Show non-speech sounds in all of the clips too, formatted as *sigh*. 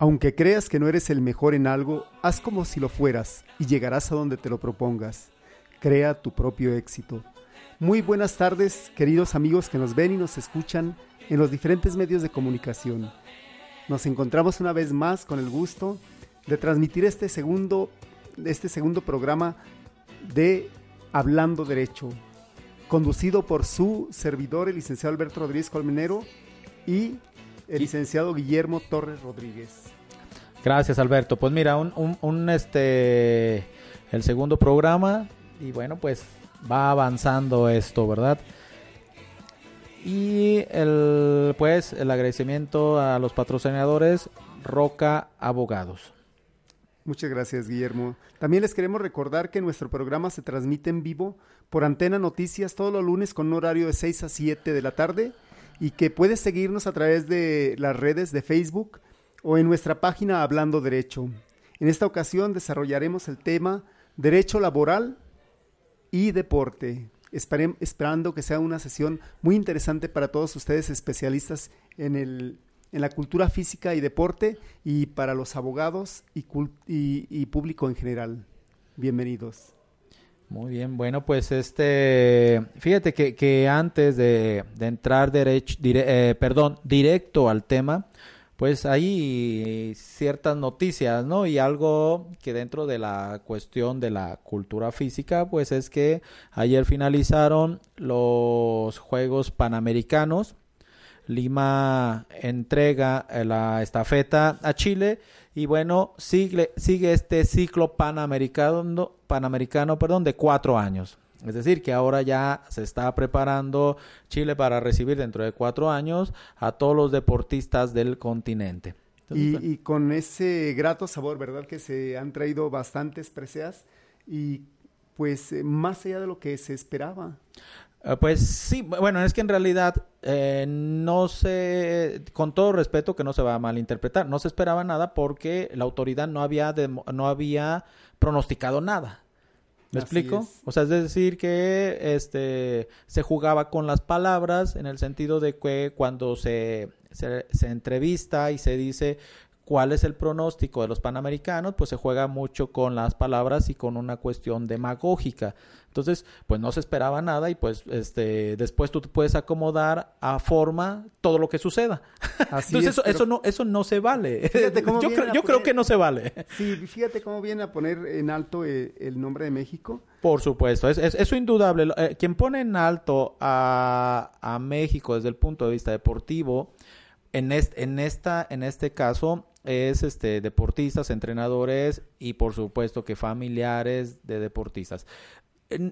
Aunque creas que no eres el mejor en algo, haz como si lo fueras y llegarás a donde te lo propongas. Crea tu propio éxito. Muy buenas tardes, queridos amigos que nos ven y nos escuchan en los diferentes medios de comunicación. Nos encontramos una vez más con el gusto de transmitir este segundo, este segundo programa de Hablando Derecho, conducido por su servidor, el licenciado Alberto Rodríguez Colmenero, y el licenciado Guillermo Torres Rodríguez. Gracias, Alberto. Pues mira, un, un, un, este el segundo programa y bueno, pues va avanzando esto, ¿verdad? Y el pues el agradecimiento a los patrocinadores Roca Abogados. Muchas gracias, Guillermo. También les queremos recordar que nuestro programa se transmite en vivo por Antena Noticias todos los lunes con un horario de 6 a 7 de la tarde y que puedes seguirnos a través de las redes de Facebook o en nuestra página Hablando Derecho. En esta ocasión desarrollaremos el tema Derecho Laboral y Deporte, esperando que sea una sesión muy interesante para todos ustedes especialistas en, el, en la cultura física y deporte y para los abogados y, y, y público en general. Bienvenidos. Muy bien, bueno, pues este, fíjate que, que antes de, entrar derecho, eh, perdón, directo al tema, pues hay ciertas noticias, ¿no? Y algo que dentro de la cuestión de la cultura física, pues es que ayer finalizaron los Juegos Panamericanos. Lima entrega la estafeta a Chile y bueno, sigue, sigue este ciclo panamericano, panamericano perdón, de cuatro años. Es decir, que ahora ya se está preparando Chile para recibir dentro de cuatro años a todos los deportistas del continente. Entonces, y, y, con ese grato sabor, ¿verdad? Que se han traído bastantes preseas y pues más allá de lo que se esperaba. Uh, pues sí, bueno, es que en realidad eh, no se, con todo respeto que no se va a malinterpretar, no se esperaba nada porque la autoridad no había, de, no había pronosticado nada. ¿Me Así explico? Es. O sea, es decir, que este se jugaba con las palabras en el sentido de que cuando se, se, se entrevista y se dice cuál es el pronóstico de los panamericanos, pues se juega mucho con las palabras y con una cuestión demagógica. Entonces, pues no se esperaba nada y pues este después tú te puedes acomodar a forma todo lo que suceda. Así *laughs* Entonces, es, eso, pero... eso no eso no se vale. Fíjate cómo *laughs* yo creo, yo poner... creo que no se vale. Sí, fíjate cómo viene a poner en alto el, el nombre de México. Por supuesto, es, es, eso indudable. Eh, quien pone en alto a, a México desde el punto de vista deportivo, en, est, en, esta, en este caso, es este deportistas, entrenadores y por supuesto que familiares de deportistas.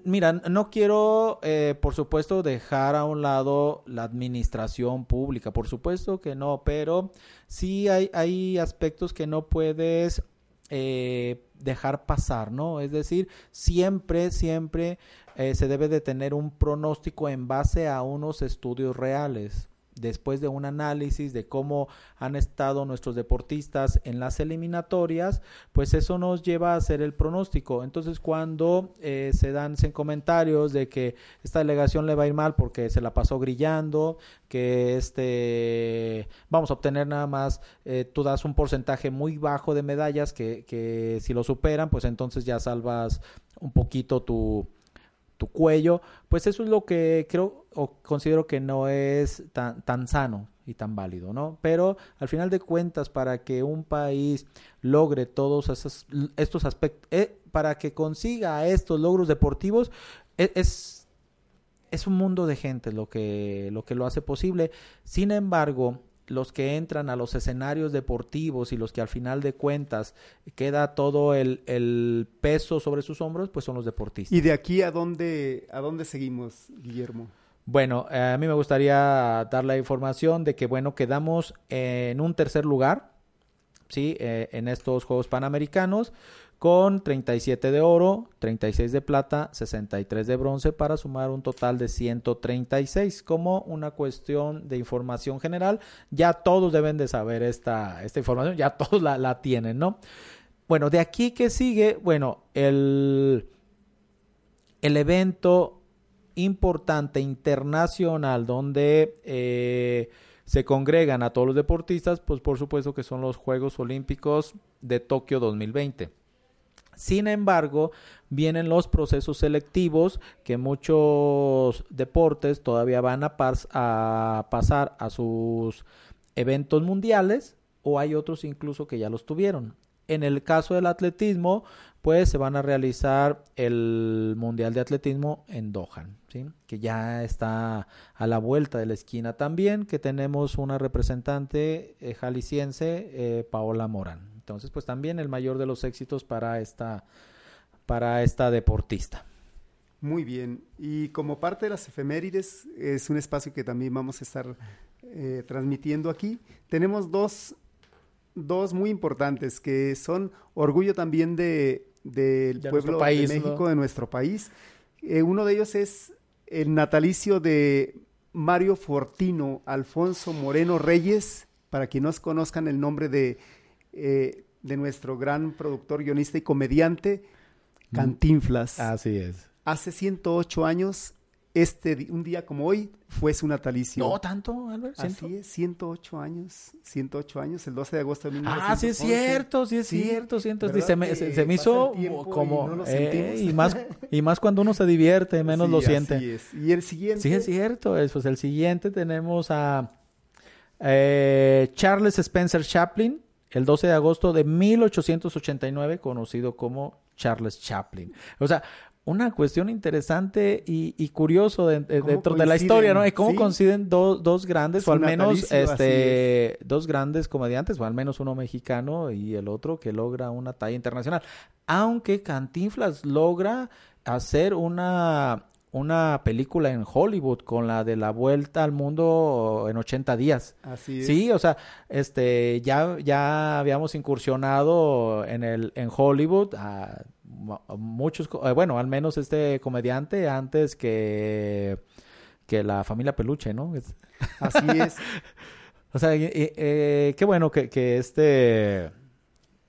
Mira, no quiero, eh, por supuesto, dejar a un lado la administración pública, por supuesto que no, pero sí hay, hay aspectos que no puedes eh, dejar pasar, ¿no? Es decir, siempre, siempre eh, se debe de tener un pronóstico en base a unos estudios reales después de un análisis de cómo han estado nuestros deportistas en las eliminatorias, pues eso nos lleva a hacer el pronóstico. Entonces, cuando eh, se dan en comentarios de que esta delegación le va a ir mal porque se la pasó grillando, que este vamos a obtener nada más, eh, tú das un porcentaje muy bajo de medallas que, que si lo superan, pues entonces ya salvas un poquito tu tu cuello, pues eso es lo que creo o considero que no es tan, tan sano y tan válido, ¿no? Pero al final de cuentas, para que un país logre todos esos, estos aspectos, eh, para que consiga estos logros deportivos, es, es, es un mundo de gente lo que, lo que lo hace posible. Sin embargo, los que entran a los escenarios deportivos y los que al final de cuentas queda todo el, el, peso sobre sus hombros, pues son los deportistas. ¿Y de aquí a dónde, a dónde seguimos, Guillermo? Bueno, eh, a mí me gustaría dar la información de que, bueno, quedamos en un tercer lugar, ¿sí? Eh, en estos Juegos Panamericanos con 37 de oro, 36 de plata, 63 de bronce para sumar un total de 136. Como una cuestión de información general, ya todos deben de saber esta, esta información, ya todos la, la tienen, ¿no? Bueno, de aquí que sigue, bueno, el, el evento importante internacional donde eh, se congregan a todos los deportistas, pues por supuesto que son los Juegos Olímpicos de Tokio 2020. Sin embargo, vienen los procesos selectivos que muchos deportes todavía van a, pasar a sus eventos mundiales o hay otros incluso que ya los tuvieron. En el caso del atletismo, pues se van a realizar el Mundial de Atletismo en Doha, ¿sí? que ya está a la vuelta de la esquina también, que tenemos una representante eh, jalisciense, eh, Paola Morán. Entonces, pues también el mayor de los éxitos para esta, para esta deportista. Muy bien. Y como parte de las efemérides, es un espacio que también vamos a estar eh, transmitiendo aquí. Tenemos dos, dos muy importantes que son orgullo también de, del pueblo país, de México, de nuestro país. Eh, uno de ellos es el natalicio de Mario Fortino, Alfonso Moreno Reyes, para quienes no conozcan el nombre de eh, de nuestro gran productor, guionista y comediante, mm. Cantinflas. Así es. Hace 108 años, este un día como hoy, fue su natalicio. No, tanto, Albert. Así es, 108 años, 108 años, el 12 de agosto de 1911. Ah, sí es cierto, sí es cierto, siento. Se me, se, me hizo como... Y, eh, y, más, y más cuando uno se divierte, menos lo siente. Así es. Y el siguiente... Sí es cierto, pues el siguiente tenemos a eh, Charles Spencer Chaplin, el 12 de agosto de 1889, conocido como Charles Chaplin. O sea, una cuestión interesante y, curioso dentro de la historia, ¿no? Y cómo coinciden dos grandes, o al menos este, dos grandes comediantes, o al menos uno mexicano y el otro que logra una talla internacional. Aunque Cantinflas logra hacer una una película en Hollywood con la de la vuelta al mundo en 80 días. Así es. Sí, o sea, este ya ya habíamos incursionado en el en Hollywood a, muchos eh, bueno, al menos este comediante antes que que la familia Peluche, ¿no? Así es. *laughs* o sea, eh, qué bueno que, que este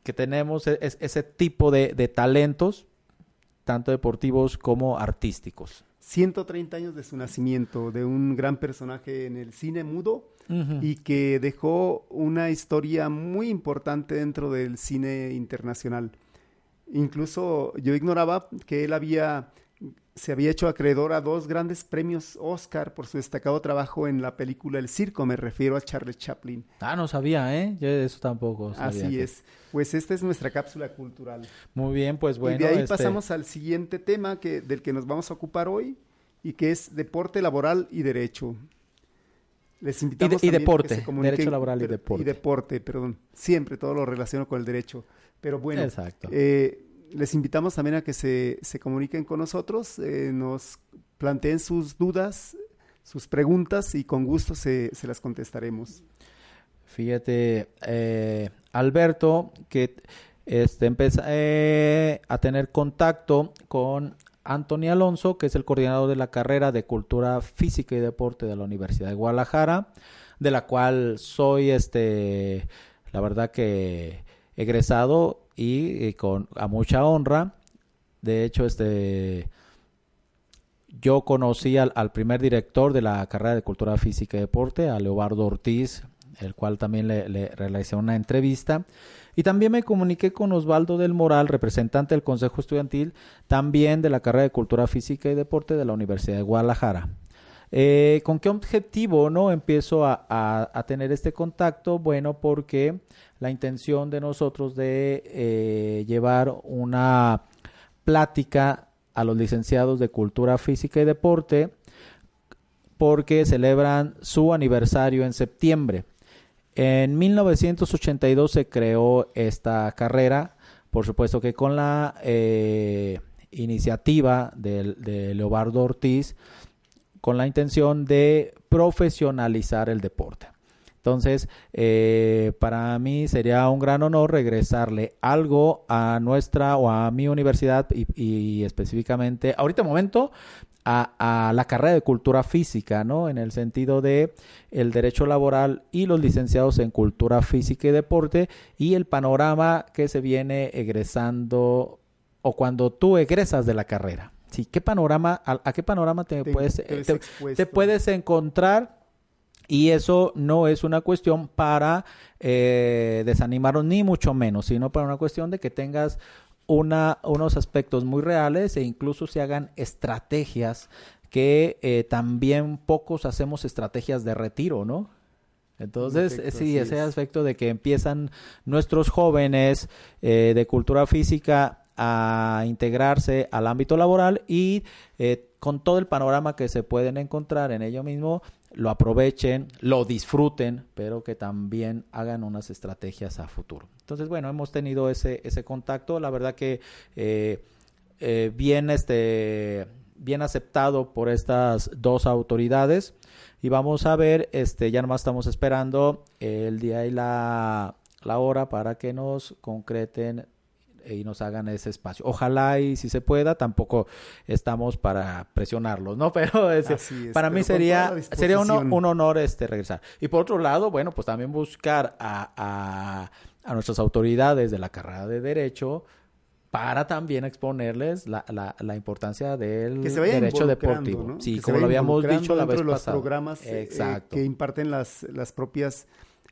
que tenemos e, ese tipo de, de talentos tanto deportivos como artísticos. 130 años de su nacimiento, de un gran personaje en el cine mudo y que dejó una historia muy importante dentro del cine internacional. Incluso yo ignoraba que él había se había hecho acreedor a dos grandes premios Oscar por su destacado trabajo en la película El Circo, me refiero a Charles Chaplin. Ah, no sabía, ¿eh? Yo eso tampoco sabía. Así es. Pues esta es nuestra cápsula cultural. Muy bien, pues bueno. Y de ahí este pasamos al siguiente tema que, del que nos vamos a ocupar hoy y que es deporte laboral y derecho. Les invitamos y, y deporte, derecho laboral y deporte. Y deporte, perdón. Siempre todo lo relaciono con el derecho. Pero bueno, Exacto. Eh, les invitamos también a que se, se comuniquen con nosotros, eh, nos planteen sus dudas, sus preguntas y con gusto se, se las contestaremos. Fíjate, eh, Alberto, que este, empieza eh, a tener contacto con Antonio Alonso, que es el coordinador de la carrera de Cultura Física y Deporte de la Universidad de Guadalajara, de la cual soy, este, la verdad que egresado y, con a mucha honra. De hecho, este yo conocí al, primer director de la carrera de Cultura Física y Deporte, a Leobardo Ortiz, el cual también le, le, realicé una entrevista. Y también me comuniqué con Osvaldo del Moral, representante del Consejo Estudiantil, también de la carrera de Cultura Física y Deporte de la Universidad de Guadalajara. Eh, ¿Con qué objetivo no empiezo a, tener este contacto? Bueno, porque la intención de nosotros de eh, llevar una plática a los licenciados de Cultura Física y Deporte porque celebran su aniversario en septiembre. En 1982 se creó esta carrera, por supuesto que con la eh, iniciativa de, de Leobardo Ortiz, con la intención de profesionalizar el deporte. Entonces, eh, para mí sería un gran honor regresarle algo a nuestra o a mi universidad y, y específicamente, ahorita momento, a, a, la carrera de cultura física, ¿no? En el sentido de el derecho laboral y los licenciados en cultura física y deporte y el panorama que se viene egresando o cuando tú egresas de la carrera. Sí, ¿qué panorama, a, a qué panorama te, Te- puedes, te puedes encontrar y eso no es una cuestión para eh, desanimarnos, ni mucho menos, sino para una cuestión de que tengas una, unos aspectos muy reales e incluso se hagan estrategias que eh, también pocos hacemos estrategias de retiro, ¿no? Entonces, sí, ese es. aspecto de que empiezan nuestros jóvenes eh, de cultura física a integrarse al ámbito laboral y eh, con todo el panorama que se pueden encontrar en ello mismo, lo aprovechen, lo disfruten, pero que también hagan unas estrategias a futuro. Entonces, bueno, hemos tenido ese, ese contacto, la verdad que eh, eh, bien, este, bien aceptado por estas dos autoridades y vamos a ver, este, ya nomás estamos esperando el día y la, la hora para que nos concreten y nos hagan ese espacio. Ojalá y si se pueda, tampoco estamos para presionarlos, ¿no? *laughs* Pero es- Así es, para mí sería, sería un, honor este regresar. Y por otro lado, bueno, pues también buscar a, a, a nuestras autoridades de la carrera de Derecho para también exponerles la, la, la importancia del derecho deportivo. ¿no? Sí, Que se como lo habíamos dicho la vez de los pasada. programas eh, eh, que imparten las, las propias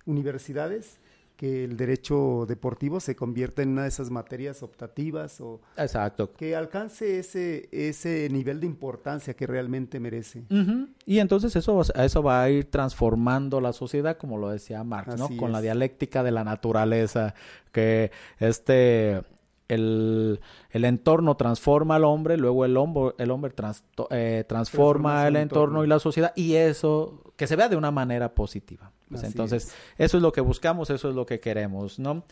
universidades, que el derecho deportivo se convierta en una de esas materias optativas o Exacto. que alcance ese, ese nivel de importancia que realmente merece. Y entonces eso, va- eso va a ir transformando la sociedad, como lo decía Marx, ¿no? Con la dialéctica de la naturaleza, que este el, el entorno transforma al hombre, luego el hombre, el hombre trans- eh, transforma el entorno entorno. y la sociedad, y eso que se vea de una manera positiva. Pues entonces, es. eso es lo que buscamos, eso es lo que queremos, ¿no?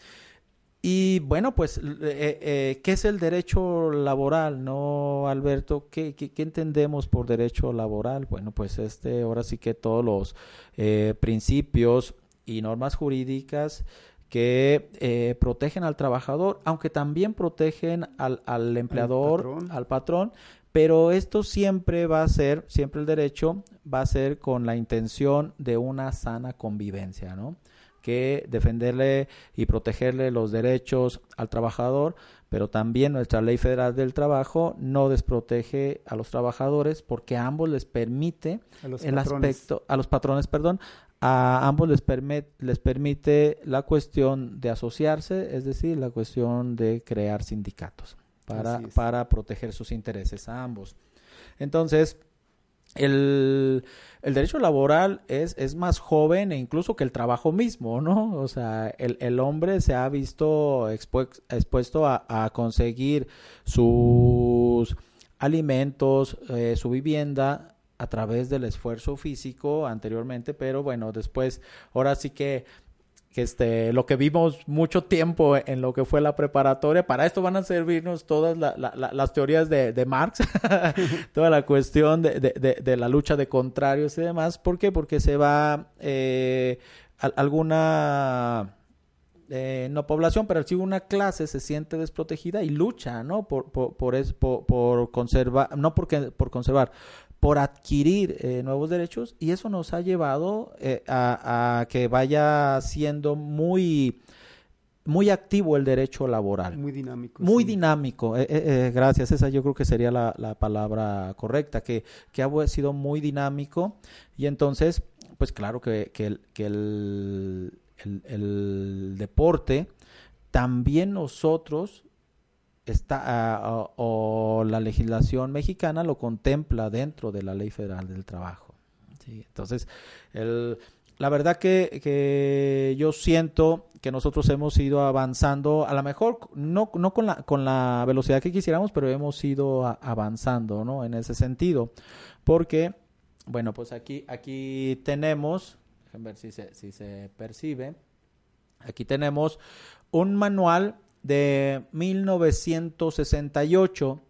Y bueno, pues, l- eh, eh, ¿qué es el derecho laboral, no, Alberto? ¿Qué, qué, qué entendemos por derecho laboral? Bueno, pues este, ahora sí que todos los eh, principios y normas jurídicas que eh, protegen al trabajador, aunque también protegen al, al empleador, patrón. al patrón, pero esto siempre va a ser, siempre el derecho va a ser con la intención de una sana convivencia, ¿no? que defenderle y protegerle los derechos al trabajador, pero también nuestra ley federal del trabajo no desprotege a los trabajadores porque a ambos les permite el patrones. aspecto, a los patrones, perdón, a ambos les, permit- les permite la cuestión de asociarse, es decir, la cuestión de crear sindicatos para, para proteger sus intereses a ambos. Entonces, el, el derecho laboral es, es más joven e incluso que el trabajo mismo, ¿no? O sea, el, el hombre se ha visto expue- expuesto a, a conseguir sus alimentos, eh, su vivienda a través del esfuerzo físico anteriormente, pero bueno, después, ahora sí que que este, lo que vimos mucho tiempo en lo que fue la preparatoria, para esto van a servirnos todas la- la- la- las teorías de, Marx, *laughs* toda la cuestión de, la lucha de contrarios y demás. ¿Por qué? Porque se va eh, al- alguna eh, no población, pero si una clase se siente desprotegida y lucha, ¿no? Por, por conservar, no porque, por conservar, por adquirir eh, nuevos derechos y eso nos ha llevado eh, a, a que vaya siendo muy, muy activo el derecho laboral. Muy dinámico. Muy sí. dinámico, eh, gracias, esa yo creo que sería la, la palabra correcta, que, que ha sido muy dinámico y entonces, pues claro que, que el, que el, el- el deporte, también nosotros, está, ah, o, la legislación mexicana lo contempla dentro de la ley federal del trabajo. Sí, entonces, el, la verdad que, que yo siento que nosotros hemos ido avanzando, a lo mejor no, no con, la, con la velocidad que quisiéramos, pero hemos ido avanzando, ¿no? En ese sentido. Porque, bueno, pues aquí, aquí tenemos, déjenme ver si se, si se percibe, aquí tenemos un manual de 1968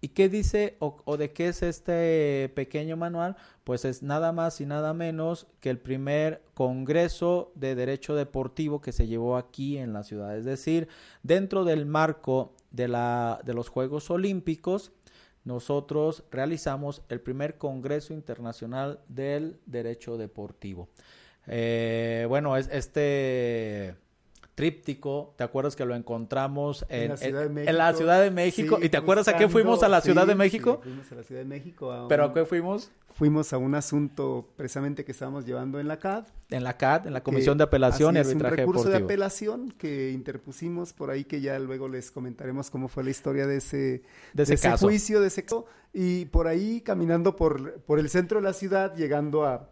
¿Y qué dice o, de qué es este pequeño manual? Pues es nada más y nada menos que el primer Congreso de Derecho Deportivo que se llevó aquí en la ciudad. Es decir, dentro del marco de, la, de los Juegos Olímpicos, nosotros realizamos el primer Congreso Internacional del Derecho Deportivo. Eh, bueno, es este tríptico, ¿te acuerdas que lo encontramos en, En la Ciudad de en- México. en la Ciudad de México? Sí, ¿Y te acuerdas a qué fuimos a la Ciudad sí, de México? sí, fuimos a la Ciudad de México. a ¿Pero a qué fuimos? Fuimos a un asunto precisamente que estábamos llevando en la CAD. En la CAD, en la que- Comisión de Apelación y Arbitraje un recurso Deportivo. de apelación que interpusimos por ahí que ya luego les comentaremos cómo fue la historia de ese, De ese caso. juicio, de ese caso. Y por ahí caminando por, por el centro de la ciudad, llegando a,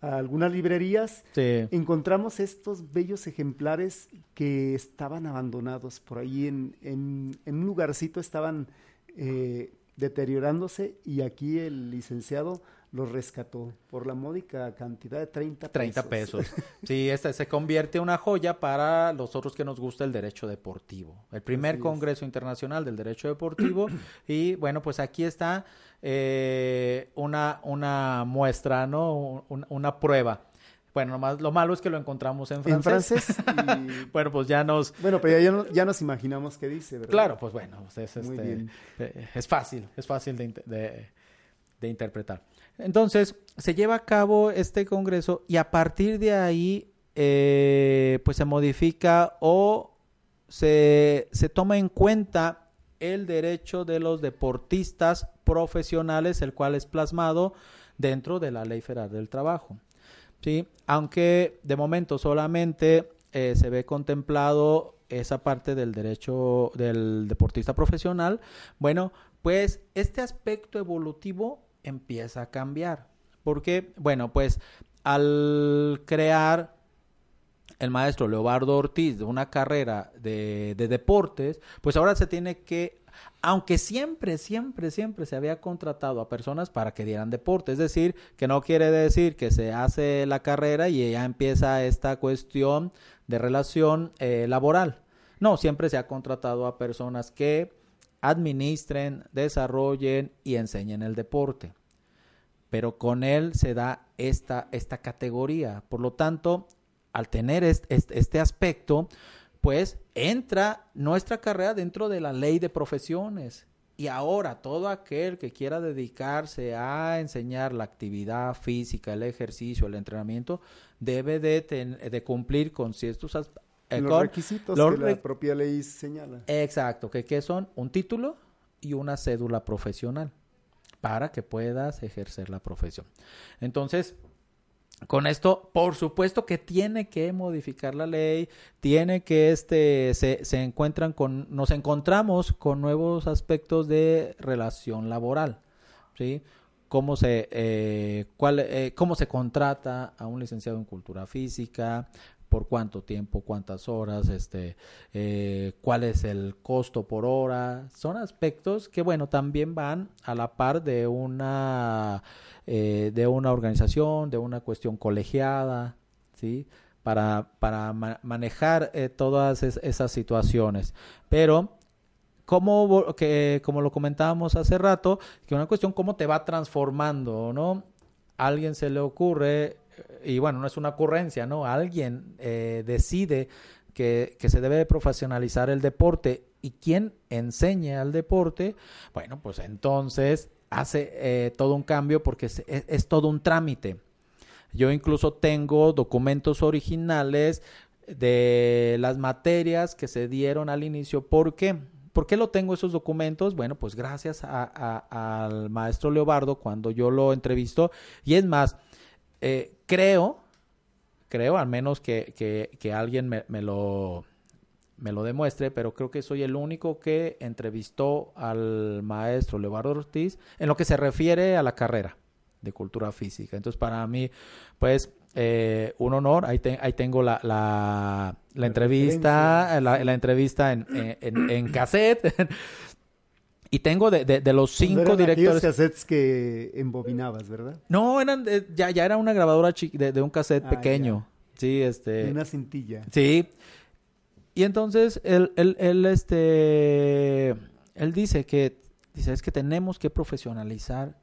a algunas librerías, Sí. encontramos estos bellos ejemplares que estaban abandonados por ahí en, en- en un lugarcito, estaban eh, deteriorándose y aquí el licenciado los rescató por la módica cantidad de 30 pesos. 30 pesos. *laughs* Sí, esta se convierte en una joya para los otros que nos gusta el derecho deportivo. El primer Así es. Congreso Internacional del Derecho Deportivo. y bueno, pues aquí está eh, una, una muestra, ¿no? Un- una prueba. Bueno, nomás, lo malo es que lo encontramos en en francés. francés. *laughs* y- Bueno, pues ya nos... bueno, pero ya, ya nos imaginamos qué dice, ¿verdad? Claro, pues bueno, pues es, Muy este, bien. eh, es fácil, es fácil de, inte- de- de interpretar. Entonces, se lleva a cabo este congreso y a partir de ahí, eh, pues se modifica o se, se toma en cuenta el derecho de los deportistas profesionales, el cual es plasmado dentro de la Ley Federal del Trabajo. ¿Sí? Aunque de momento solamente eh, se ve contemplado esa parte del derecho del deportista profesional, bueno, pues este aspecto evolutivo empieza a cambiar. Porque, bueno, pues al crear el maestro Leobardo Ortiz de una carrera de, de deportes, pues ahora se tiene que, aunque siempre, siempre, siempre se había contratado a personas para que dieran deporte, es decir, que no quiere decir que se hace la carrera y ya empieza esta cuestión de relación eh, laboral. No, siempre se ha contratado a personas que administren, desarrollen y enseñen el deporte. Pero con él se da esta, esta categoría. Por lo tanto, al tener este, este, aspecto, pues entra nuestra carrera dentro de la ley de profesiones. Y ahora todo aquel que quiera dedicarse a enseñar la actividad física, el ejercicio, el entrenamiento, debe de, ten, de cumplir con ciertos aspectos. los con requisitos los que re- la propia ley señala. Exacto, que, que son un título y una cédula profesional para que puedas ejercer la profesión. Entonces, con esto, por supuesto que tiene que modificar la ley, tiene que este se, se encuentran con nos encontramos con nuevos aspectos de relación laboral, ¿sí? Cómo se eh, cuál eh, cómo se contrata a un licenciado en cultura física, por cuánto tiempo, cuántas horas, este, eh, cuál es el costo por hora. Son aspectos que, bueno, también van a la par de una, eh, de una organización, de una cuestión colegiada, ¿sí? Para, para ma- manejar eh, todas es- esas situaciones. Pero como, que, como lo comentábamos hace rato, que una cuestión cómo te va transformando, ¿no? A alguien se le ocurre, y bueno, no es una ocurrencia, ¿no? Alguien eh, decide que, que se debe de profesionalizar el deporte y quien enseña al deporte, bueno, pues entonces hace eh, todo un cambio porque es, todo un trámite. Yo incluso tengo documentos originales de las materias que se dieron al inicio. ¿Por qué? ¿Por qué lo tengo esos documentos? Bueno, pues gracias al maestro Leobardo cuando yo lo entrevisto. Y es más, eh, creo, creo, al menos que, que- que alguien me, me lo, me lo demuestre, pero creo que soy el único que entrevistó al maestro Leobardo Ortiz en lo que se refiere a la carrera de cultura física. Entonces, para mí, pues, eh, un honor. Ahí, te- ahí tengo la, la, la entrevista, la, la entrevista en, en, en- en cassette. *laughs* y tengo de, de, de los cinco eran directores. cassettes que embobinabas, ¿verdad? No, eran de- ya, ya era una grabadora de un cassette Ah, pequeño. Sí, este. De una cintilla. Sí. Y entonces él, él, él, este, él dice que dice, es que tenemos que profesionalizar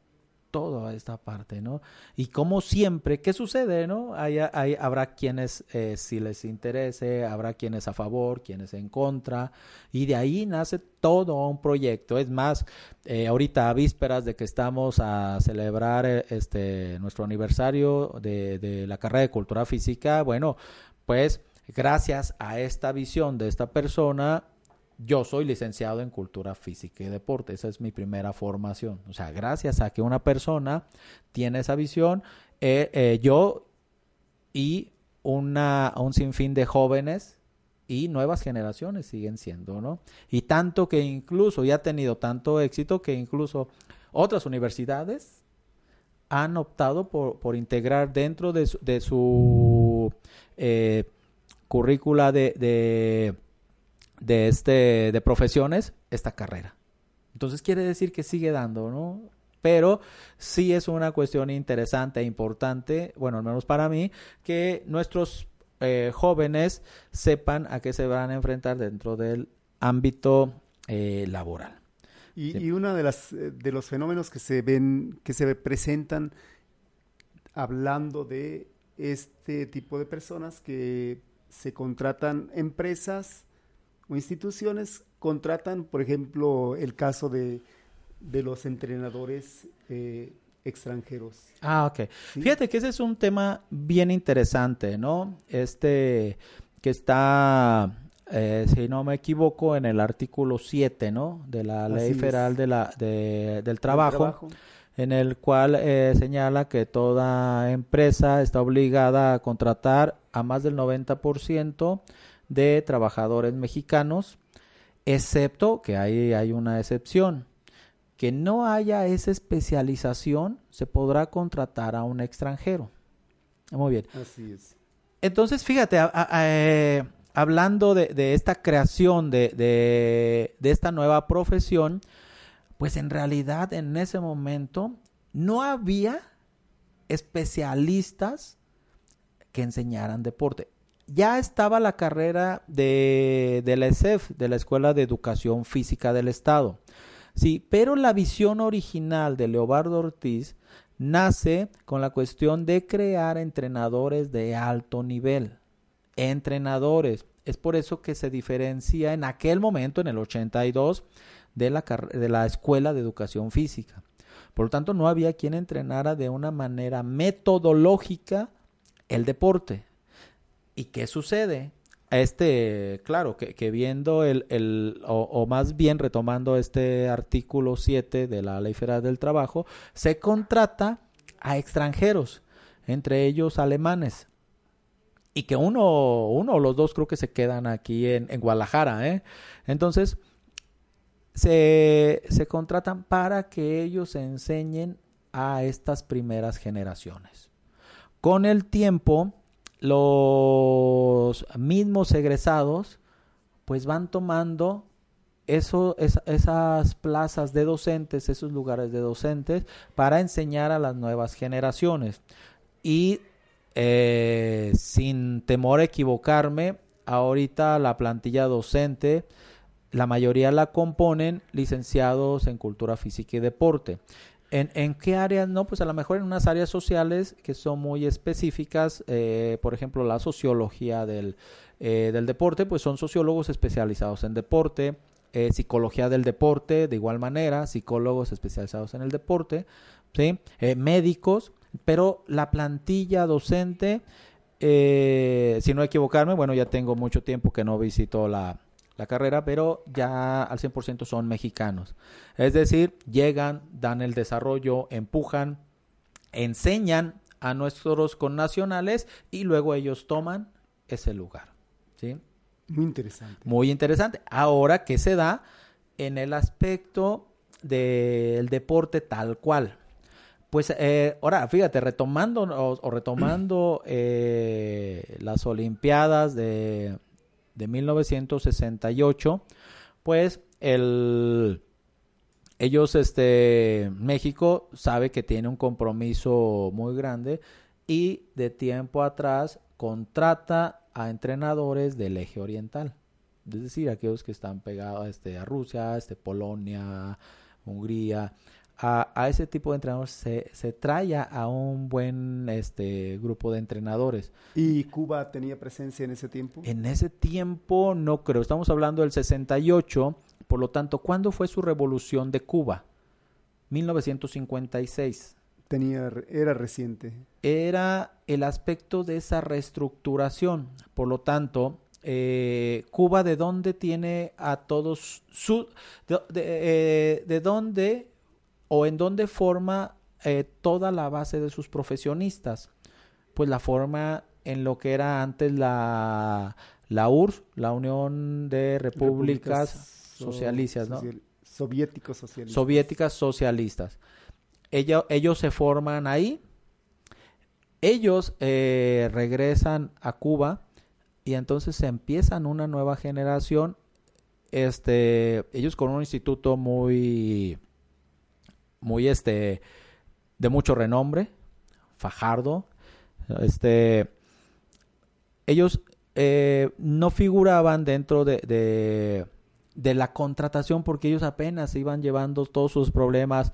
toda esta parte, ¿no? Y como siempre, ¿qué sucede, no? Hay, habrá quienes eh, si les interese, habrá quienes a favor, quienes en contra, y de ahí nace todo un proyecto. Es más, eh, ahorita a vísperas de que estamos a celebrar eh, este nuestro aniversario de, de la carrera de cultura física, bueno, pues gracias a esta visión de esta persona, yo soy licenciado en cultura física y deporte, esa es mi primera formación. O sea, gracias a que una persona tiene esa visión, eh, eh, yo y una, un sinfín de jóvenes y nuevas generaciones siguen siendo, ¿no? Y tanto que incluso, ya ha tenido tanto éxito que incluso otras universidades han optado por, por integrar dentro de su, de su eh, currícula de de este de profesiones esta carrera. Entonces quiere decir que sigue dando, ¿no? Pero sí es una cuestión interesante e importante, bueno, al menos para mí, que nuestros eh, jóvenes sepan a qué se van a enfrentar dentro del ámbito eh, laboral. Y, sí. y uno de, las, eh, de los fenómenos que se ven, que se presentan hablando de este tipo de personas que se contratan empresas o instituciones contratan, por ejemplo, el caso de, de los entrenadores eh, extranjeros. Ah, ok. ¿Sí? Fíjate que ese es un tema bien interesante, ¿no? Este que está, eh, si no me equivoco, en el artículo 7, ¿no? De la Ley Federal de la, de, del trabajo, trabajo, en el cual eh, señala que toda empresa está obligada a contratar a más del 90% de trabajadores mexicanos, excepto que ahí hay una excepción, que no haya esa especialización, se podrá contratar a un extranjero. Muy bien. Así es. Entonces, fíjate, a, a, eh, hablando de, de, esta creación de, de, de esta nueva profesión, pues en realidad en ese momento no había especialistas que enseñaran deporte ya estaba la carrera de, de la ESEF, de la Escuela de Educación Física del Estado. Sí, pero la visión original de Leobardo Ortiz nace con la cuestión de crear entrenadores de alto nivel. Entrenadores. Es por eso que se diferencia en aquel momento, en el 82, de la, de la Escuela de Educación Física. Por lo tanto, no había quien entrenara de una manera metodológica el deporte. ¿Y qué sucede? Este, claro, que, viendo el, el o, o, más bien retomando este artículo 7 de la Ley Federal del Trabajo, se contrata a extranjeros, entre ellos alemanes. Y que uno, uno o los dos creo que se quedan aquí en, en Guadalajara, ¿eh? Entonces, se, se contratan para que ellos enseñen a estas primeras generaciones. Con el tiempo, los mismos egresados pues van tomando esas plazas de docentes, esos lugares de docentes para enseñar a las nuevas generaciones. Y eh, sin temor a equivocarme, ahorita la plantilla docente, la mayoría la componen licenciados en cultura física y deporte. ¿En, ¿En, qué áreas? No, pues a lo mejor en unas áreas sociales que son muy específicas, eh, por ejemplo, la sociología del, eh, del, deporte, pues son sociólogos especializados en deporte, eh, psicología del deporte, de igual manera, psicólogos especializados en el deporte, ¿sí? Eh, médicos, pero la plantilla docente, eh, si no equivocarme, bueno, ya tengo mucho tiempo que no visito la, la carrera, pero ya al 100% son mexicanos. Es decir, llegan, dan el desarrollo, empujan, enseñan a nuestros connacionales y luego ellos toman ese lugar. ¿sí? Muy interesante. Muy interesante. Ahora, ¿qué se da en el aspecto del deporte tal cual? Pues eh, ahora, fíjate, retomando o, o retomando *clears throat* eh, las Olimpiadas de, de 1968, pues el ellos este México sabe que tiene un compromiso muy grande y de tiempo atrás contrata a entrenadores del eje oriental, es decir, aquellos que están pegados este, a Rusia, este, Polonia, Hungría, a, a ese tipo de entrenadores se, se trae a- a un buen este grupo de entrenadores. ¿Y Cuba tenía presencia en ese tiempo? En ese tiempo no creo, estamos hablando del 68, por lo tanto, ¿cuándo fue su revolución de Cuba? 1956. Tenía, era reciente. Era el aspecto de esa reestructuración. Por lo tanto, eh, Cuba de dónde tiene a todos su de, de, eh, de dónde o en dónde forma eh, toda la base de sus profesionistas pues la forma en lo que era antes la la URSS la Unión de Repúblicas, so- Socialistas ¿no? social- Soviéticos socialistas. soviéticas socialistas. Ello- ellos se forman ahí, ellos eh, regresan a Cuba y entonces se empiezan una nueva generación. Este, ellos con un instituto muy, muy este, de mucho renombre, Fajardo. Este, ellos eh, no figuraban dentro de, de, la contratación porque ellos apenas iban llevando todos sus problemas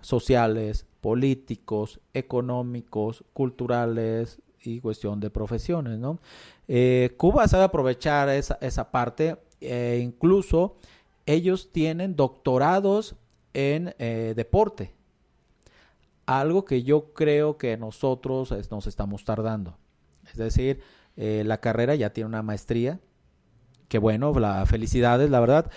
sociales, políticos, económicos, culturales y cuestión de profesiones, ¿no? Eh, Cuba sabe aprovechar esa, esa parte, e incluso ellos tienen doctorados en eh, deporte, algo que yo creo que nosotros es- nos estamos tardando. Es decir, eh, la carrera ya tiene una maestría, que bueno, la felicidades, la verdad,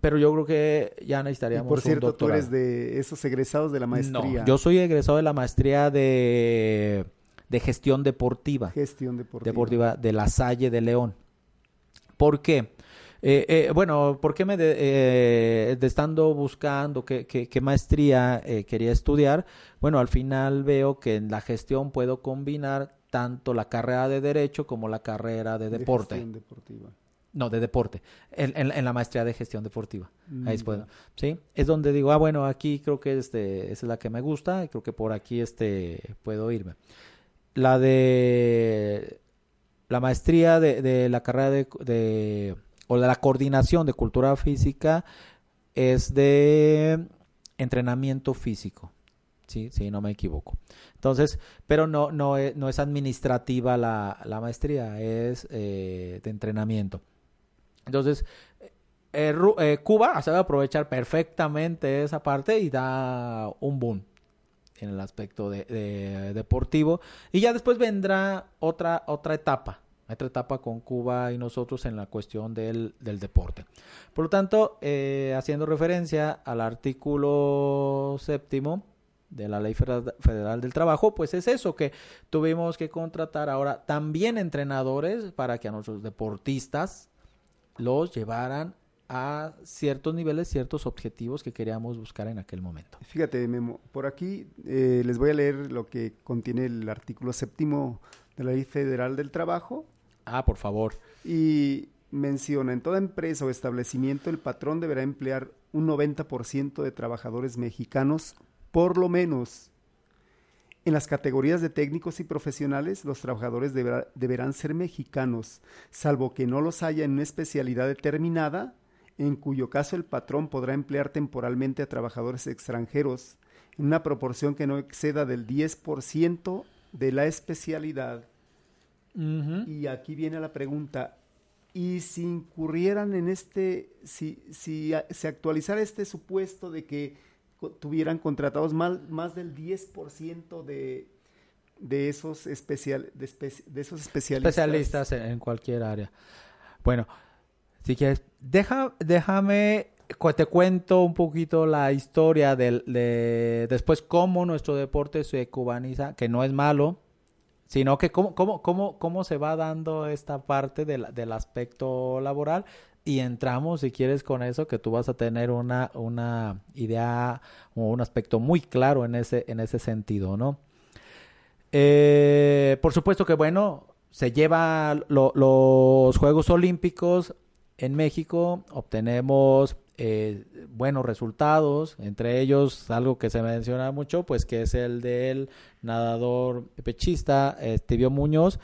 pero yo creo que ya Y necesitaríamos por un cierto, tú eres de esos egresados de la maestría. No, yo soy egresado de la maestría de, de gestión deportiva, Gestión deportiva. deportiva de la Salle de León. ¿Por qué? Eh, eh, bueno, ¿por qué me de, eh, de estando buscando qué, qué- qué maestría eh, quería estudiar? Bueno, al final veo que en la gestión puedo combinar tanto la carrera de derecho como la carrera de De deporte. deportiva. No, de deporte. En, en- en la maestría de gestión deportiva. Ahí es Mm, bueno. Sí, es donde digo, ah, bueno, aquí creo que este, esa es la que me gusta y creo que por aquí este, puedo irme. La de la maestría de, de la carrera de, de- o la coordinación de cultura física es de entrenamiento físico. Sí, sí, no me equivoco. Entonces, pero no, no, es, no es administrativa la, la maestría, es eh, de entrenamiento. Entonces, eh, eh, Cuba sabe aprovechar perfectamente esa parte y da un boom en el aspecto de, de- deportivo. Y ya después vendrá otra, otra etapa, otra etapa con Cuba y nosotros en la cuestión del, del deporte. Por lo tanto, eh, haciendo referencia al artículo séptimo de la Ley Federal del Trabajo, pues es eso, que tuvimos que contratar ahora también entrenadores para que a nuestros deportistas los llevaran a ciertos niveles, ciertos objetivos que queríamos buscar en aquel momento. Fíjate, Memo, por aquí eh, les voy a leer lo que contiene el artículo séptimo de la Ley Federal del Trabajo Ah, por favor. y menciona, en toda empresa o establecimiento el patrón deberá emplear un 90% de trabajadores mexicanos, por lo menos. En las categorías de técnicos y profesionales, los trabajadores deberá- deberán ser mexicanos, salvo que no los haya en una especialidad determinada, en cuyo caso el patrón podrá emplear temporalmente a trabajadores extranjeros en una proporción que no exceda del 10% de la especialidad. Y aquí viene la pregunta, ¿y si incurrieran en este, si, si se actualizara este supuesto de que tuvieran contratados más, más del 10% de, de esos especial, de, espe- de esos especialistas? Especialistas en, en cualquier área. Bueno, si quieres, deja, déjame, te cuento un poquito la historia del, de después cómo nuestro deporte se cubaniza, que no es malo, sino que cómo, cómo, cómo, cómo se va dando esta parte del, aspecto laboral y entramos, si quieres, con eso, que tú vas a tener una, una idea o un aspecto muy claro en ese, en ese sentido, ¿no? Eh, por supuesto que, bueno, se lleva lo- los Juegos Olímpicos en México, obtenemos eh, buenos resultados, entre ellos algo que se menciona mucho, pues que es el del nadador pechista Estevio Muñoz.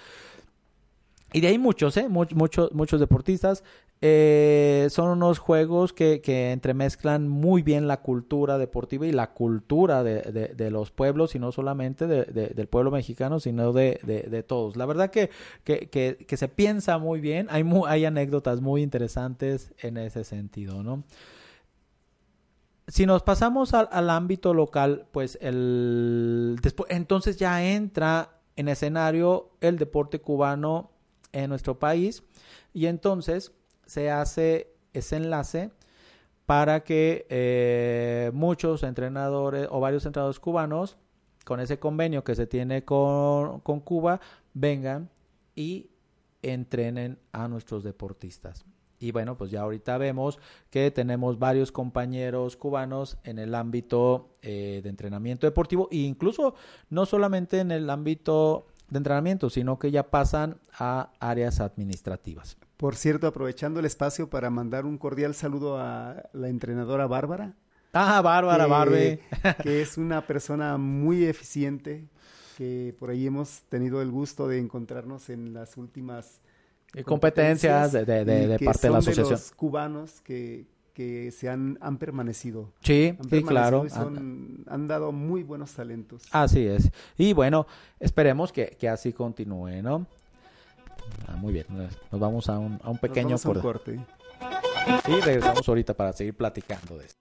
Y de ahí muchos, ¿eh? Much- muchos, muchos deportistas. Eh, son unos juegos que, que entremezclan muy bien la cultura deportiva y la cultura de, de- los pueblos, y no solamente de- de- del pueblo mexicano, sino de, todos. La verdad que, que, que- se piensa muy bien, hay, hay anécdotas muy interesantes en ese sentido, ¿no? Si nos pasamos al, al ámbito local, pues el después, entonces ya entra en escenario el deporte cubano en nuestro país y entonces se hace ese enlace para que eh, muchos entrenadores o varios entrenadores cubanos con ese convenio que se tiene con, con Cuba vengan y entrenen a nuestros deportistas. Y bueno, pues ya ahorita vemos que tenemos varios compañeros cubanos en el ámbito eh, de entrenamiento deportivo e incluso no solamente en el ámbito de entrenamiento, sino que ya pasan a áreas administrativas. Por cierto, aprovechando el espacio para mandar un cordial saludo a la entrenadora Bárbara. Ah, Bárbara, que- Barbie. *laughs* que es una *laughs* persona muy eficiente, que por ahí hemos tenido el gusto de encontrarnos en las últimas Y competencias de, de- de- de parte de la asociación. los cubanos que, que se han, han permanecido. Sí, Han sí, permanecido claro. y son- han dado muy buenos talentos. Así es. Y bueno, esperemos que, que así continúe, ¿no? Ah, muy bien. Nos vamos a un, a un Nos pequeño vamos a un corte. corte. Y regresamos ahorita para seguir platicando de esto.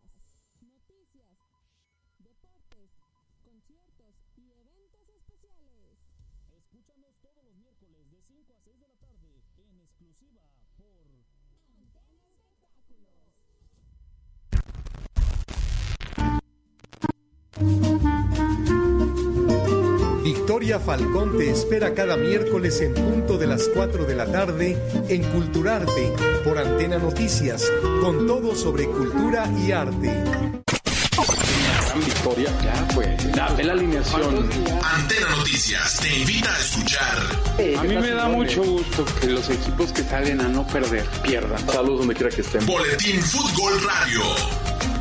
noticias, deportes, conciertos y eventos especiales. Escúchanos todos los miércoles de 5 a 6 de la tarde en exclusiva por Antena Espectáculos. Victoria Falcón te espera cada miércoles en punto de las 4 de la tarde en Culturarte por Antena Noticias, con todo sobre cultura y arte. Gran victoria. Ya, pues. Dame la alineación. Antena Noticias te invita a escuchar A mí me da mucho gusto que los equipos que salen a no perder pierdan. Saludos donde quiera que estén. Boletín Fútbol Radio.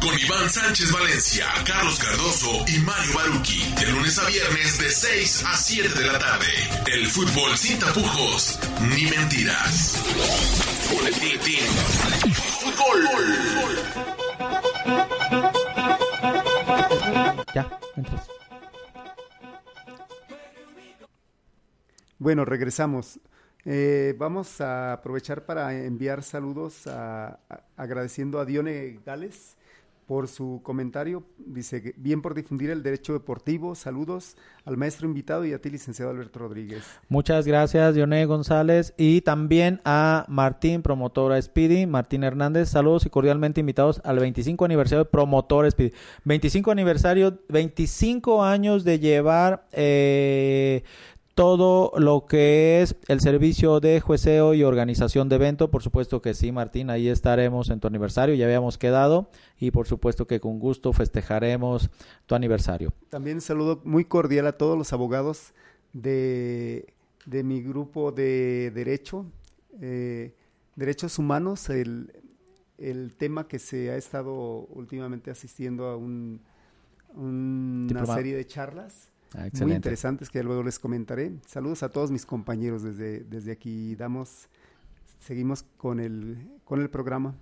Con Iván Sánchez Valencia, Carlos Cardoso y Mario Baruki. De lunes a viernes de 6 a 7 de la tarde. El fútbol sin tapujos ni mentiras. Boletín Fútbol. Ya, entras. Bueno, regresamos. Eh, vamos a aprovechar para enviar saludos a- a- agradeciendo a Dione Gales por su comentario. Dice, bien por difundir el derecho deportivo. Saludos al maestro invitado y a ti, licenciado Alberto Rodríguez. Muchas gracias, Dioné González. Y también a Martín, promotora Speedy. Martín Hernández, saludos y cordialmente invitados al 25 aniversario de Promotor Speedy. 25 aniversario, 25 años de llevar eh, todo lo que es el servicio de jueceo y organización de evento. Por supuesto que sí, Martín, ahí estaremos en tu aniversario, ya habíamos quedado. Y por supuesto que con gusto festejaremos tu aniversario. También un saludo muy cordial a todos los abogados de, de mi grupo de derecho, eh, derechos humanos, el, el tema que se ha estado últimamente asistiendo a un- una Diplomado. serie de charlas Ah, muy interesantes que luego les comentaré. Saludos a todos mis compañeros desde, desde aquí. Damos, seguimos con el, con el programa.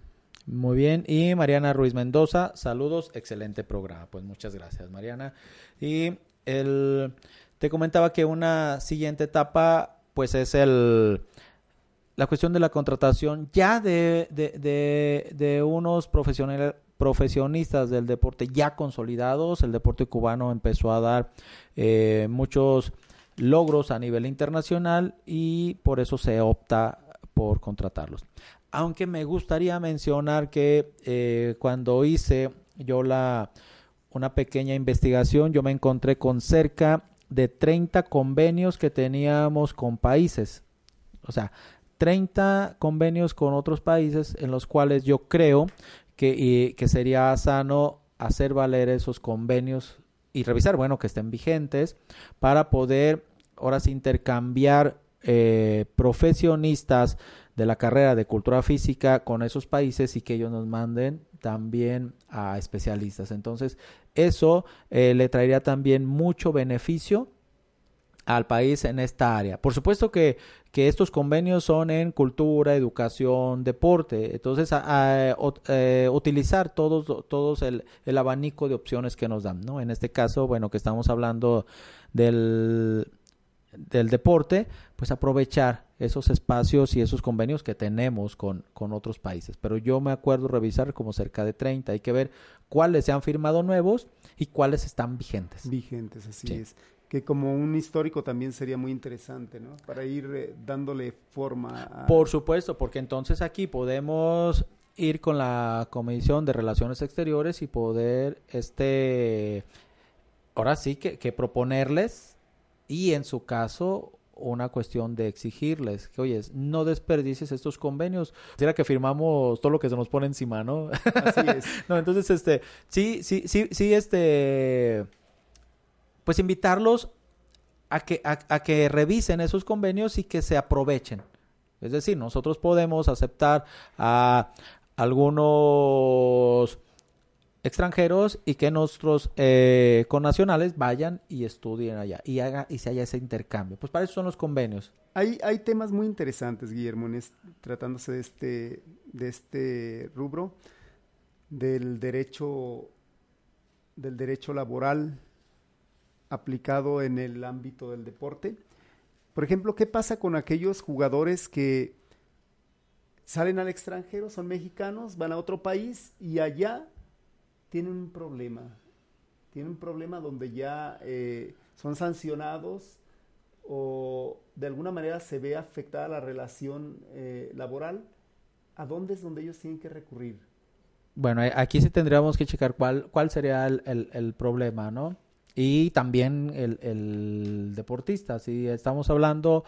Muy bien. Y Mariana Ruiz Mendoza, saludos, excelente programa. Pues muchas gracias, Mariana. Y el, te comentaba que una siguiente etapa, pues es el, la cuestión de la contratación ya de, de, de, de unos profesionales profesionistas del deporte ya consolidados. El deporte cubano empezó a dar eh, muchos logros a nivel internacional y por eso se opta por contratarlos. Aunque me gustaría mencionar que eh, cuando hice yo la una pequeña investigación, yo me encontré con cerca de 30 convenios que teníamos con países. O sea, 30 convenios con otros países en los cuales yo creo que, y- que sería sano hacer valer esos convenios y revisar, bueno, que estén vigentes para poder ahora sí intercambiar eh, profesionistas de la carrera de cultura física con esos países y que ellos nos manden también a especialistas. Entonces, eso eh, le traería también mucho beneficio al país en esta área. Por supuesto que, que estos convenios son en cultura, educación, deporte. Entonces, a- a- ot- eh, utilizar todos, todos el, el abanico de opciones que nos dan, ¿no? En este caso, bueno, que estamos hablando del, del deporte, pues aprovechar esos espacios y esos convenios que tenemos con, con otros países. Pero yo me acuerdo revisar como cerca de 30. Hay que ver cuáles se han firmado nuevos y cuáles están vigentes. Vigentes, así Sí. es. Que como un histórico también sería muy interesante, ¿no? Para ir eh, dándole forma a... Por supuesto, porque entonces aquí podemos ir con la Comisión de Relaciones Exteriores y poder, este, ahora sí que, que proponerles y en su caso una cuestión de exigirles que, oye, no desperdicies estos convenios. Será que firmamos todo lo que se nos pone encima, ¿no? Así es. *laughs* No, entonces, este, sí, sí, sí, sí, este, pues invitarlos a que, a, que revisen esos convenios y que se aprovechen. Es decir, nosotros podemos aceptar a algunos extranjeros y que nuestros eh, connacionales vayan y estudien allá y haga y se haya ese intercambio. Pues para eso son los convenios. Hay, hay temas muy interesantes, Guillermo, en tratándose de este, de este rubro del derecho, del derecho laboral aplicado en el ámbito del deporte. Por ejemplo, ¿qué pasa con aquellos jugadores que salen al extranjero, son mexicanos, van a otro país y allá tienen un problema? Tienen un problema donde ya eh, son sancionados o de alguna manera se ve afectada la relación eh, laboral, ¿a dónde es donde ellos tienen que recurrir? Bueno, eh, aquí sí tendríamos que checar cuál, cuál sería el, el- el problema, ¿no? Y también el, deportista. Si estamos hablando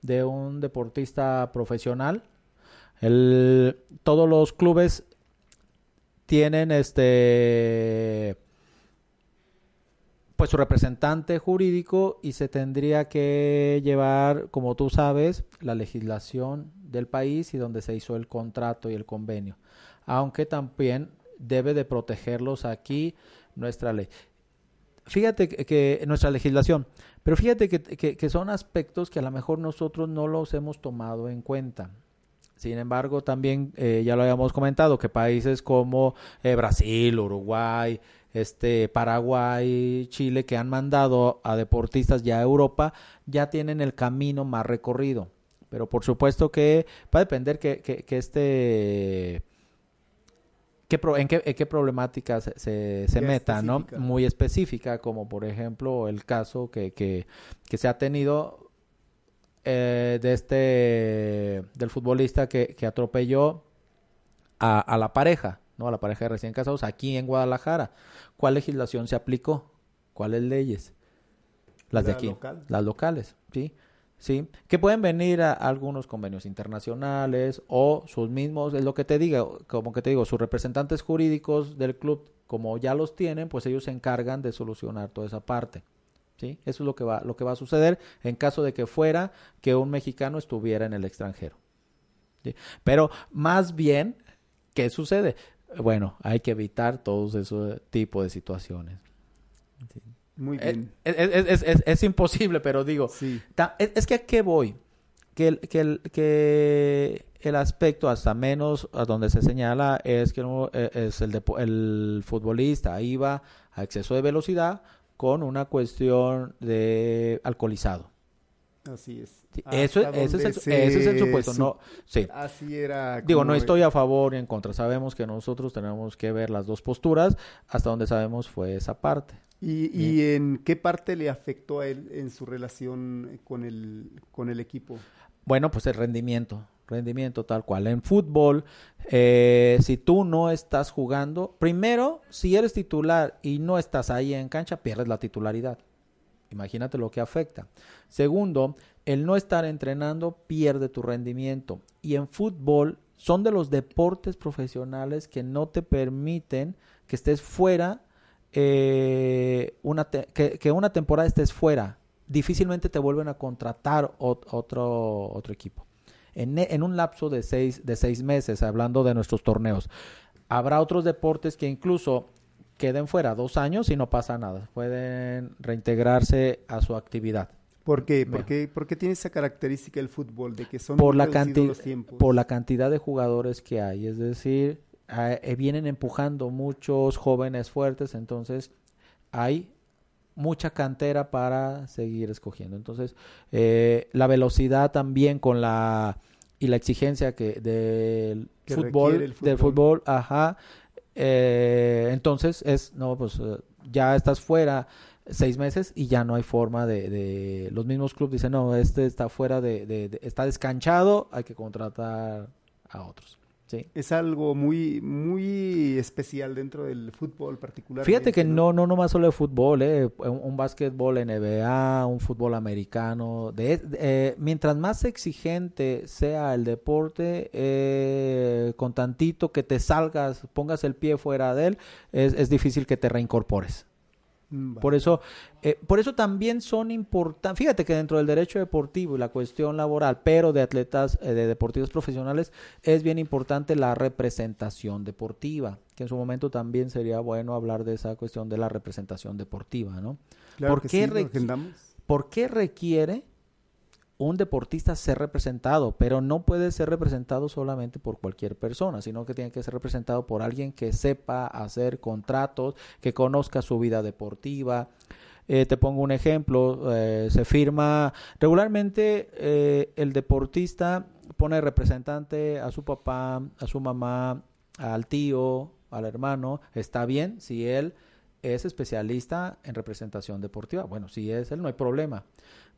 de un deportista profesional, el, todos los clubes tienen este pues su representante jurídico y se tendría que llevar, como tú sabes, la legislación del país y donde se hizo el contrato y el convenio. Aunque también debe de protegerlos aquí nuestra ley. Fíjate que, nuestra legislación, pero fíjate que, que- son aspectos que a lo mejor nosotros no los hemos tomado en cuenta. Sin embargo, también eh, ya lo habíamos comentado que países como eh, Brasil, Uruguay, este Paraguay, Chile, que han mandado a deportistas ya a Europa, ya tienen el camino más recorrido. Pero por supuesto que va a depender que, que este qué en, qué, en qué problemática se, se, meta, ¿no? Muy específica, como por ejemplo el caso que, que, que se ha tenido eh, de este del futbolista que, que atropelló a, a la pareja, ¿no? A la pareja de recién casados aquí en Guadalajara. ¿Cuál legislación se aplicó? ¿Cuáles leyes? Las de aquí, local. las locales, ¿sí? Sí, que pueden venir a algunos convenios internacionales o sus mismos, es lo que te diga, como que te digo, sus representantes jurídicos del club, como ya los tienen, pues ellos se encargan de solucionar toda esa parte. ¿Sí? Eso es lo que va lo que va a suceder en caso de que fuera que un mexicano estuviera en el extranjero. Pero más bien, ¿qué sucede? Bueno, hay que evitar todos esos tipos de situaciones. Muy Eh, bien. Es, es- es- es- es imposible, pero digo, Sí. Ta- Es, que a qué voy? Que el, que, el, que el aspecto, hasta menos a donde se señala, es que no, eh, es el, depo- el futbolista iba a exceso de velocidad con una cuestión de alcoholizado. Así es. Sí, Eso, ese, es el, se ese es el supuesto. sup- No, sí. Así era. Digo, no estoy a favor ni en contra. Sabemos que nosotros tenemos que ver las dos posturas. Hasta donde sabemos fue esa parte. ¿Y, y en qué parte le afectó a él en su relación con el, con el equipo? Bueno, pues el rendimiento, rendimiento tal cual. En fútbol, eh, si tú no estás jugando, primero, si eres titular y no estás ahí en cancha, pierdes la titularidad. Imagínate lo que afecta. Segundo, el no estar entrenando pierde tu rendimiento. Y en fútbol son de los deportes profesionales que no te permiten que estés fuera, eh, una te- que, que una temporada estés fuera. Difícilmente te vuelven a contratar ot- otro, otro equipo. En, e- en un lapso de seis, de seis meses, hablando de nuestros torneos. Habrá otros deportes que incluso queden fuera dos años y no pasa nada. Pueden reintegrarse a su actividad. ¿Por qué? ¿Por qué, por qué tiene esa característica el fútbol de que son por muy la, los tiempos? por la cantidad de jugadores que hay. Es decir, eh, vienen empujando muchos jóvenes fuertes, entonces hay mucha cantera para seguir escogiendo. Entonces, eh, la velocidad también con la y la exigencia que del Que fútbol, del fútbol. ajá. eh, entonces es, no, pues eh, ya estás fuera seis meses y ya no hay forma de, de- los mismos clubes dicen no este está fuera de, de- de- está descanchado hay que contratar a otros sí Es algo muy, muy especial dentro del fútbol particular. fíjate que no no nomás solo de fútbol eh, un, un básquetbol NBA un fútbol americano de, de- eh, mientras más exigente sea el deporte eh, con tantito que te salgas pongas el pie fuera de él es, es difícil que te reincorpores Mm, Por eso, eh, por eso también son importantes. Fíjate que dentro del derecho deportivo y la cuestión laboral, pero de atletas, eh, de deportistas profesionales, es bien importante la representación deportiva, que en su momento también sería bueno hablar de esa cuestión de la representación deportiva, ¿no? Claro ¿Por que qué sí. ¿Por qué requiere un deportista ser representado? Pero no puede ser representado solamente por cualquier persona, sino que tiene que ser representado por alguien que sepa hacer contratos, que conozca su vida deportiva. Eh, te pongo un ejemplo, eh, se firma regularmente eh, el deportista pone representante a su papá, a su mamá, al tío, al hermano, está bien si él es especialista en representación deportiva. Bueno, si es él, no hay problema.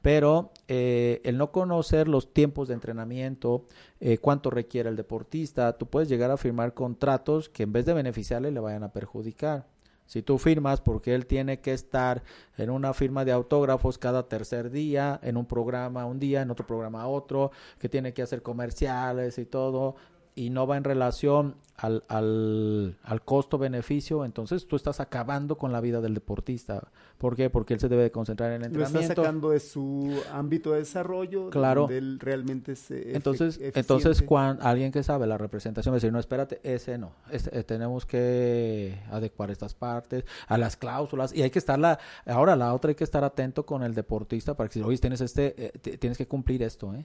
Pero eh, el no conocer los tiempos de entrenamiento, eh, cuánto requiere el deportista, tú puedes llegar a firmar contratos que en vez de beneficiarle le vayan a perjudicar. Si tú firmas porque él tiene que estar en una firma de autógrafos cada tercer día, en un programa un día, en otro programa otro, que tiene que hacer comerciales y todo, y no va en relación al, al, al costo-beneficio, entonces tú estás acabando con la vida del deportista. ¿Por qué? Porque él se debe de concentrar en el Lo está entrenamiento. sacando de su ámbito de desarrollo. Claro. Donde él realmente es eh, Entonces, eficiente. entonces cuando alguien que sabe la representación va a decir, no, espérate, ese no, este, eh, tenemos que adecuar estas partes a las cláusulas y hay que estar la, ahora la otra hay que estar atento con el deportista para que si, oye, tienes este, eh, tienes que cumplir esto, ¿eh?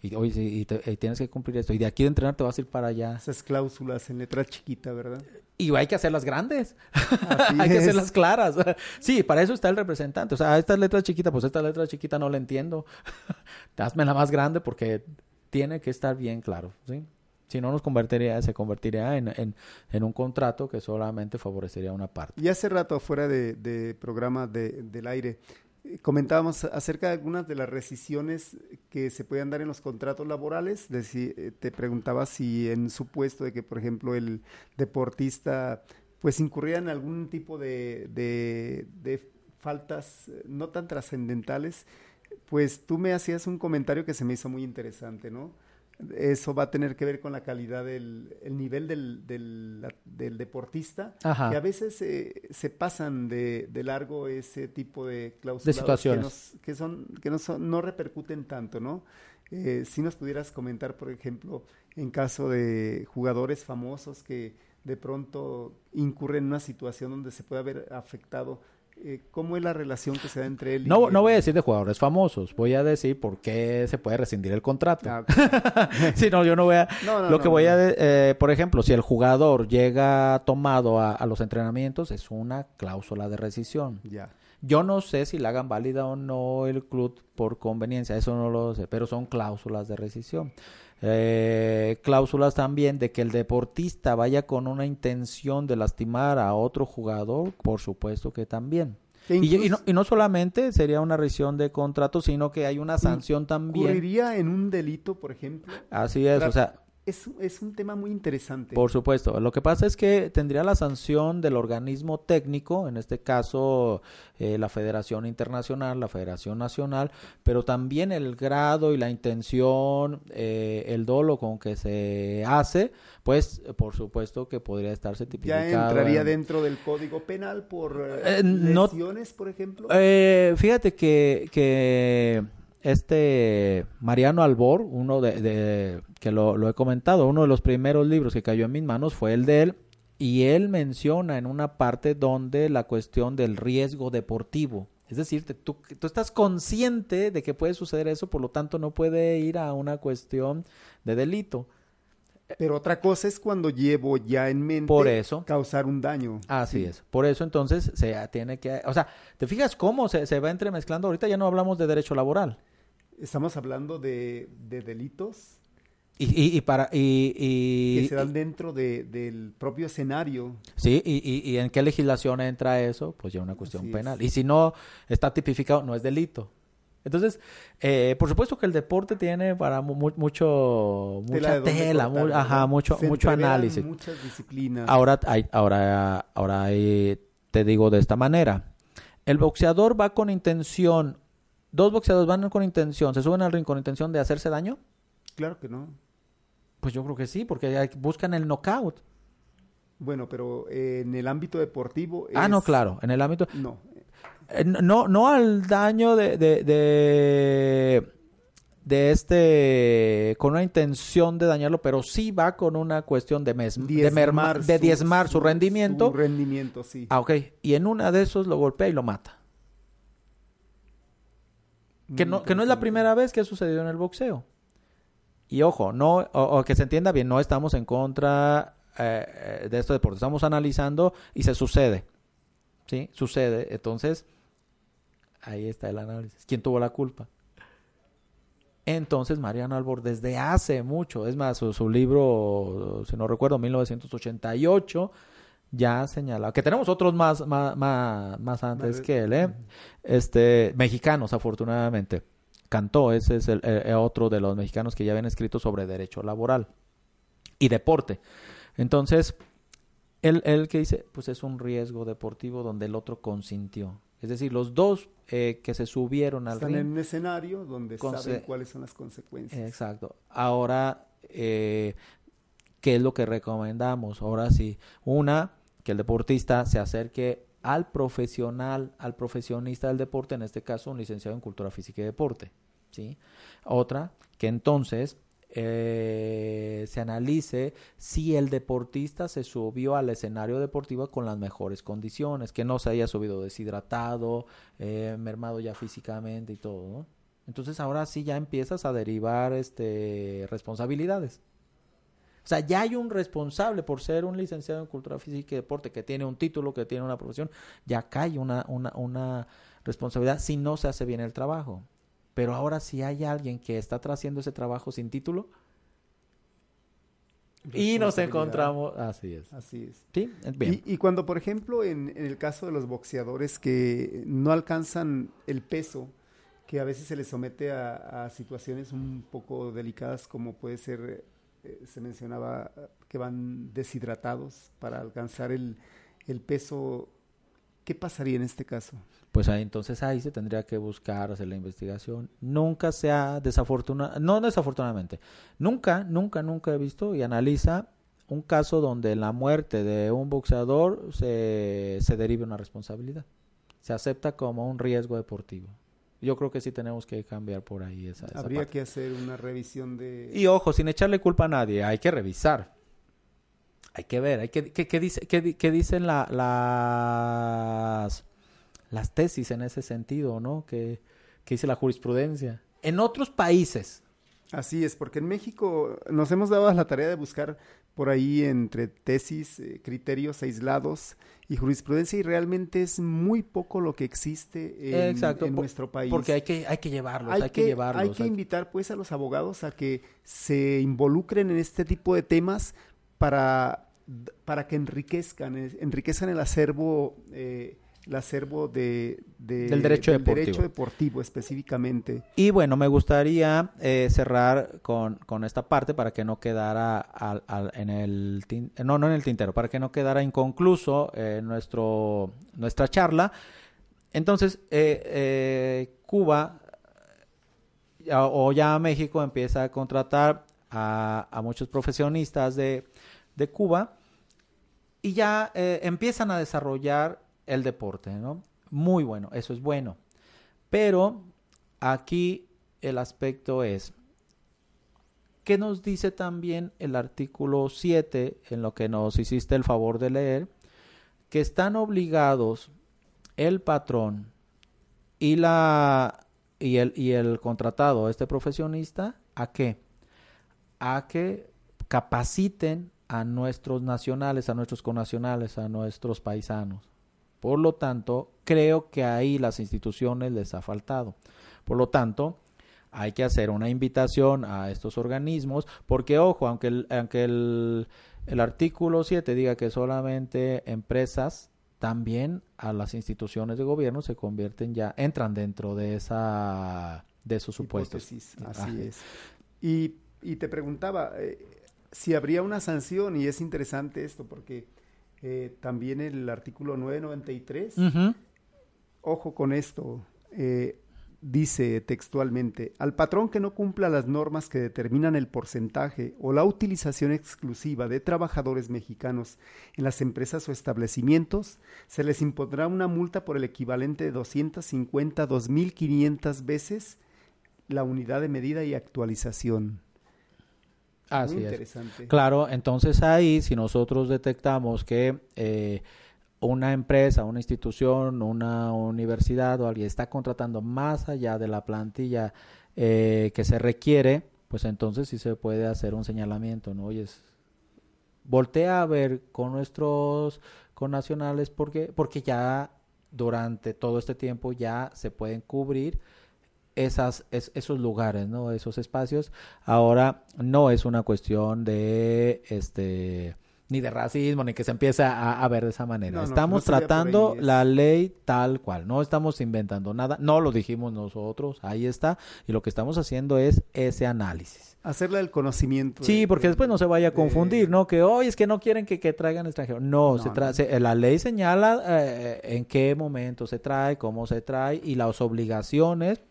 Y, oye, sí, y te- y tienes que cumplir esto. Y de aquí de entrenar te vas a ir para allá. Esas cláusulas en letra chiquita, ¿verdad? Y hay que hacerlas grandes. *laughs* Hay que es. hacerlas claras. *laughs* sí, para eso está el representante. O sea, esta letra chiquita, pues esta letra chiquita no la entiendo. *laughs* Hazme la más grande porque tiene que estar bien claro, ¿sí? Si no nos convertiría, se convertiría en, en, en un contrato que solamente favorecería una parte. Y hace rato, fuera de, de programa de- del aire, eh, comentábamos acerca de algunas de las rescisiones que se pueden dar en los contratos laborales. Eh, te preguntaba si en supuesto de que, por ejemplo, el deportista pues incurría en algún tipo de, de- de faltas eh, no tan trascendentales, pues tú me hacías un comentario que se me hizo muy interesante, ¿no? Eso va a tener que ver con la calidad del el nivel del, del, del deportista, Ajá. que a veces eh, se pasan de, de largo ese tipo de cláusulas De situaciones. que, nos- que son que no son no repercuten tanto, ¿no? Eh, si nos pudieras comentar, por ejemplo, en caso de jugadores famosos que de pronto incurren en una situación donde se puede haber afectado, eh, ¿cómo es la relación que se da entre él y No, el- no voy a decir de jugadores famosos, voy a decir por qué se puede rescindir el contrato. Ah, *laughs* sí, no, yo no voy a... *laughs* No, no, lo no, que voy a... eh, por ejemplo, si el jugador llega tomado a, a los entrenamientos, es una cláusula de rescisión. Ya. Yo no sé si la hagan válida o no el club por conveniencia, eso no lo sé, pero son cláusulas de rescisión. Eh, cláusulas también de que el deportista vaya con una intención de lastimar a otro jugador, por supuesto que también. Y, y no, y no solamente sería una rescisión de contrato, sino que hay una sanción también. Ocurriría en un delito, por ejemplo. Así es, o sea, Es, es un tema muy interesante. Por supuesto. Lo que pasa es que tendría la sanción del organismo técnico, en este caso eh, la Federación Internacional, la Federación Nacional, pero también el grado y la intención, eh, el dolo con que se hace, pues por supuesto que podría estarse ya tipificado. entraría en- dentro del Código Penal por eh, Eh, no- por ejemplo. Eh, fíjate que, que este Mariano Albor, uno de, de- que lo, lo he comentado, uno de los primeros libros que cayó en mis manos fue el de él, y él menciona en una parte donde la cuestión del riesgo deportivo. Es decir, te- tú, tú estás consciente de que puede suceder eso, por lo tanto no puede ir a una cuestión de delito. Pero otra cosa es cuando llevo ya en mente Por eso. causar un daño. Así es. Por eso entonces se tiene que... O sea, ¿te fijas cómo se, se va entremezclando? Ahorita ya no hablamos de derecho laboral. Estamos hablando de, de delitos Y, y, y para y, y- que se dan dentro de- del propio escenario. sí y, y- y en qué legislación entra eso pues ya una cuestión Así es. penal y si no está tipificado no es delito entonces eh, por supuesto que el deporte tiene para mu- mu- mucho Tela mucha tela cortar, mu- ¿verdad? ajá mucho mucho análisis Muchas disciplinas. ahora hay ahora ahora hay- te digo de esta manera el boxeador va con intención dos boxeadores van con intención se suben al ring con intención de hacerse daño Claro que no. Pues yo creo que sí porque hay- buscan el knockout Bueno, pero eh, en el ámbito deportivo. ah no claro en el ámbito No. Eh, No, no al daño de, de, de, de este, con una intención de dañarlo, pero sí va con una cuestión de, mes, de, merma- de diezmar su, rendimiento. Su rendimiento, sí. Ah, ok. Y en una de esos lo golpea y lo mata. Que Muy no, que no es la primera vez que ha sucedido en el boxeo. Y ojo, no, o, o que se entienda bien, no estamos en contra eh, eh, de este deporte. Estamos analizando y se sucede. ¿Sí? Sucede. Entonces, ahí está el análisis. ¿Quién tuvo la culpa? Entonces, Mariano Albor, desde hace mucho, es más, su, su libro, si no recuerdo, 1988, ya señala que tenemos otros más, más, más, más antes que él, ¿eh? Este, mexicanos, afortunadamente. Cantó, ese es el, eh, otro de los mexicanos que ya habían escrito sobre derecho laboral y deporte. Entonces, él, él que dice, pues es un riesgo deportivo donde el otro consintió. Es decir, los dos eh, que se subieron al Están ring. en un escenario donde saben cuáles son las consecuencias. Exacto. Ahora, eh, ¿qué es lo que recomendamos? Ahora sí, una, que el deportista se acerque al profesional, al profesionista del deporte, en este caso un licenciado en cultura física y deporte. ¿sí? Otra, que entonces eh, se analice si el deportista se subió al escenario deportivo con las mejores condiciones, que no se haya subido deshidratado, eh, mermado ya físicamente y todo. Entonces ahora sí ya empiezas a derivar este responsabilidades. O sea, ya hay un responsable por ser un licenciado en cultura física y deporte que tiene un título, que tiene una profesión, ya cae una, una, una responsabilidad si no se hace bien el trabajo. Pero ahora si hay alguien que está haciendo ese trabajo sin título y nos encontramos, así es. Así es. Sí, bien. Y, y cuando, por ejemplo, en, en el caso de los boxeadores que no alcanzan el peso, que a veces se les somete a, a situaciones un poco delicadas, como puede ser, eh, se mencionaba eh, que van deshidratados para alcanzar el, el peso, ¿qué pasaría en este caso? Pues ahí, entonces ahí se tendría que buscar, hacer la investigación. Nunca se ha desafortunadamente, no desafortunadamente, nunca, nunca, nunca he visto y analiza un caso donde la muerte de un boxeador se, se derive una responsabilidad. Se acepta como un riesgo deportivo. Yo creo que sí tenemos que cambiar por ahí esa, esa Habría parte. que hacer una revisión de... Y ojo, sin echarle culpa a nadie, hay que revisar. Hay que ver, hay que, ¿qué, qué dice, qué, di- qué dicen la- las, las tesis en ese sentido, ¿no? Que, que dice la jurisprudencia. En otros países, Así es, porque en México nos hemos dado la tarea de buscar por ahí entre tesis, eh, criterios aislados y jurisprudencia y realmente es muy poco lo que existe en, Exacto, en po- nuestro país. Porque hay que, hay que llevarlos, hay, hay, que, que, llevarlos. hay que hay- invitar pues a los abogados a que se involucren en este tipo de temas para, para que enriquezcan, eh, enriquezcan el acervo, eh, el acervo de, de- Del derecho del deportivo. derecho deportivo específicamente. Y bueno, me gustaría eh, cerrar con, con esta parte para que no quedara al- al- en el tin- no no en el tintero, para que no quedara inconcluso eh, nuestro nuestra charla. Entonces, eh, Cuba ya- o ya México empieza a contratar a, a muchos profesionistas de, de Cuba y ya eh, empiezan a desarrollar el deporte, ¿no? Muy bueno, eso es bueno. Pero aquí el aspecto es, ¿qué nos dice también el artículo 7 en lo que nos hiciste el favor de leer? Que están obligados el patrón y la y el y el contratado, este profesionista, ¿a qué? A que capaciten a nuestros nacionales, a nuestros connacionales, a nuestros paisanos. Por lo tanto, creo que ahí las instituciones les ha faltado. Por lo tanto, hay que hacer una invitación a estos organismos, porque ojo, aunque el, aunque el, el artículo 7 diga que solamente empresas, también a las instituciones de gobierno se convierten ya, entran dentro de esa de esos supuestos. Hipótesis, Ah, así es. Y, y te preguntaba eh, si habría una sanción, y es interesante esto, porque eh, también el artículo 993, Ujú. ojo con esto, eh, dice textualmente, al patrón que no cumpla las normas que determinan el porcentaje o la utilización exclusiva de trabajadores mexicanos en las empresas o establecimientos, se les impondrá una multa por el equivalente de 250 a 2.500 veces la unidad de medida y actualización. Así Muy es. Claro, entonces ahí si nosotros detectamos que eh, una empresa, una institución, una universidad o alguien está contratando más allá de la plantilla eh, que se requiere, pues entonces sí se puede hacer un señalamiento, ¿no? Oye, voltea a ver con nuestros connacionales porque porque ya durante todo este tiempo ya se pueden cubrir esas, es- esos lugares, ¿no? Esos espacios. Ahora no es una cuestión de este ni de racismo, ni que se empiece a, a ver de esa manera. No, no, estamos no tratando es- la ley tal cual, no estamos inventando nada, no lo dijimos nosotros, ahí está, y lo que estamos haciendo es ese análisis. Hacerle el conocimiento. Sí, de- porque de- después no se vaya a de- confundir, ¿no? Que hoy es que no quieren que, que traigan extranjeros. No, se tra- se- la ley señala eh, en qué momento se trae, cómo se trae y las obligaciones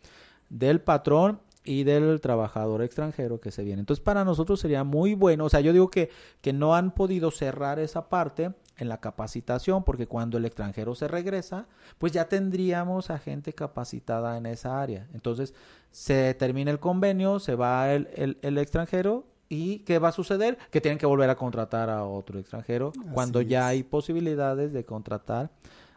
del patrón y del trabajador extranjero que se viene. Entonces, para nosotros sería muy bueno, o sea, yo digo que, que no han podido cerrar esa parte en la capacitación, porque cuando el extranjero se regresa, pues ya tendríamos a gente capacitada en esa área. Entonces, se termina el convenio, se va el, el- el extranjero y ¿qué va a suceder? Que tienen que volver a contratar a otro extranjero cuando ya hay posibilidades de contratar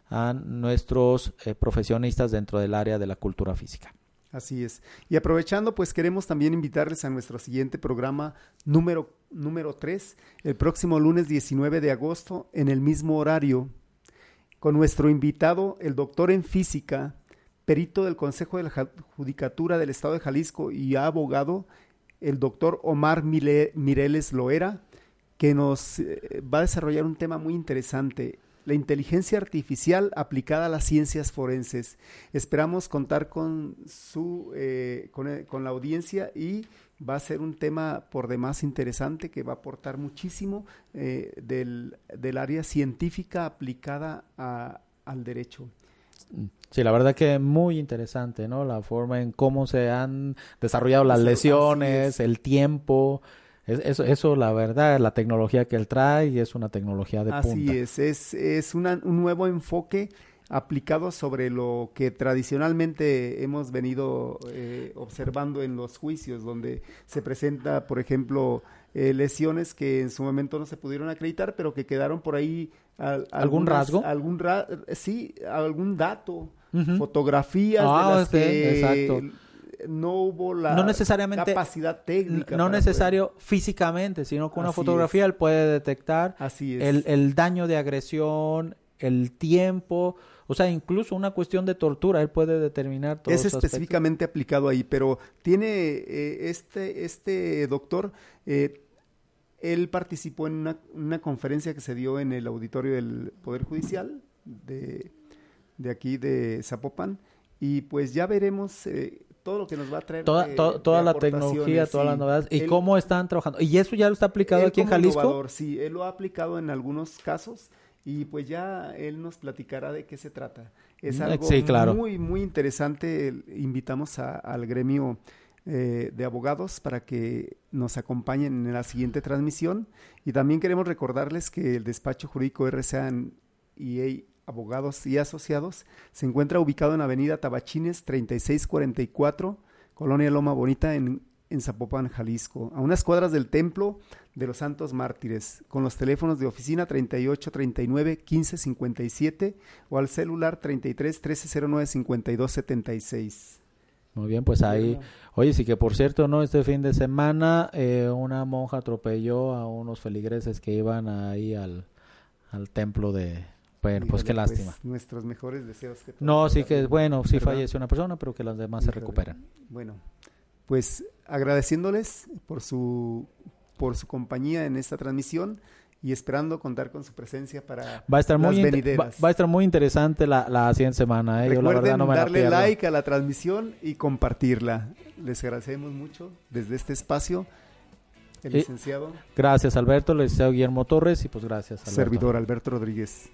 a nuestros eh, profesionistas dentro del área de la cultura física. Así es. Y aprovechando, pues queremos también invitarles a nuestro siguiente programa número, número 3, el próximo lunes 19 de agosto, en el mismo horario, con nuestro invitado, el doctor en física, perito del Consejo de la Judicatura del Estado de Jalisco y abogado, el doctor Omar Mireles Loera, que nos eh, va a desarrollar un tema muy interesante, la inteligencia artificial aplicada a las ciencias forenses. Esperamos contar con su eh, con, eh, con la audiencia y va a ser un tema por demás interesante que va a aportar muchísimo eh, del, del área científica aplicada a- al derecho. Sí, la verdad que muy interesante, ¿no? La forma en cómo se han desarrollado las lesiones, es. el tiempo. Es- eso, eso, la verdad, la tecnología que él trae es una tecnología de Así punta. es, es, es una- un nuevo enfoque aplicado sobre lo que tradicionalmente hemos venido eh, observando en los juicios, donde se presenta, por ejemplo, eh, lesiones que en su momento no se pudieron acreditar, pero que quedaron por ahí al- ¿Algún algunas- rasgo? algún ra- sí, algún dato, Ujú. fotografías Ah, de las que exacto. No hubo la No necesariamente- capacidad técnica. no necesario físicamente, sino con una Así fotografía es. él puede detectar poder- Así es. el, el daño de agresión, el tiempo, o sea, incluso una cuestión de tortura, él puede determinar todo es específicamente aplicado ahí, pero tiene eh, este, este doctor, eh, él participó en una, una conferencia que se dio en el auditorio del Poder Judicial de, de aquí de Zapopan y pues ya veremos eh, todo lo que nos va a traer. Toda, to- toda la tecnología, todas sí. las novedades y Él- cómo están trabajando. Y eso ya lo está aplicado aquí en Jalisco. innovador, sí, él lo ha aplicado en algunos casos y pues ya él nos platicará de qué se trata. Es Mm, algo sí, claro. muy, muy interesante. Invitamos a- al gremio eh, de abogados para que nos acompañen en la siguiente transmisión. Y también queremos recordarles que el despacho jurídico RCA y Abogados y Asociados se encuentra ubicado en Avenida Tabachines 3644, Colonia Loma Bonita, en, en Zapopan, Jalisco, a unas cuadras del Templo de los Santos Mártires, con los teléfonos de oficina 38 39 15 57 o al celular 33 1309 52 76. Muy bien, pues ahí. Oye, sí que por cierto, ¿no? Este fin de semana eh, una monja atropelló a unos feligreses que iban ahí al, al templo de... Bueno, pues qué Híjole, lástima. nuestros mejores deseos. Que No, sí que bien, bueno, sí ¿verdad? falleció una persona, pero que las demás se Híjole. recuperan. Bueno, pues agradeciéndoles por su por su compañía en esta transmisión y esperando contar con su presencia para Va a estar las muy va, va a estar muy interesante la, la siguiente semana, ¿eh? Yo la Recuerden verdad no me la darle pierdo. like a la transmisión y compartirla. Les agradecemos mucho desde este espacio. El Y- licenciado Gracias, Alberto, le deseo Guillermo Torres y pues gracias, Alberto. servidor Alberto Rodríguez.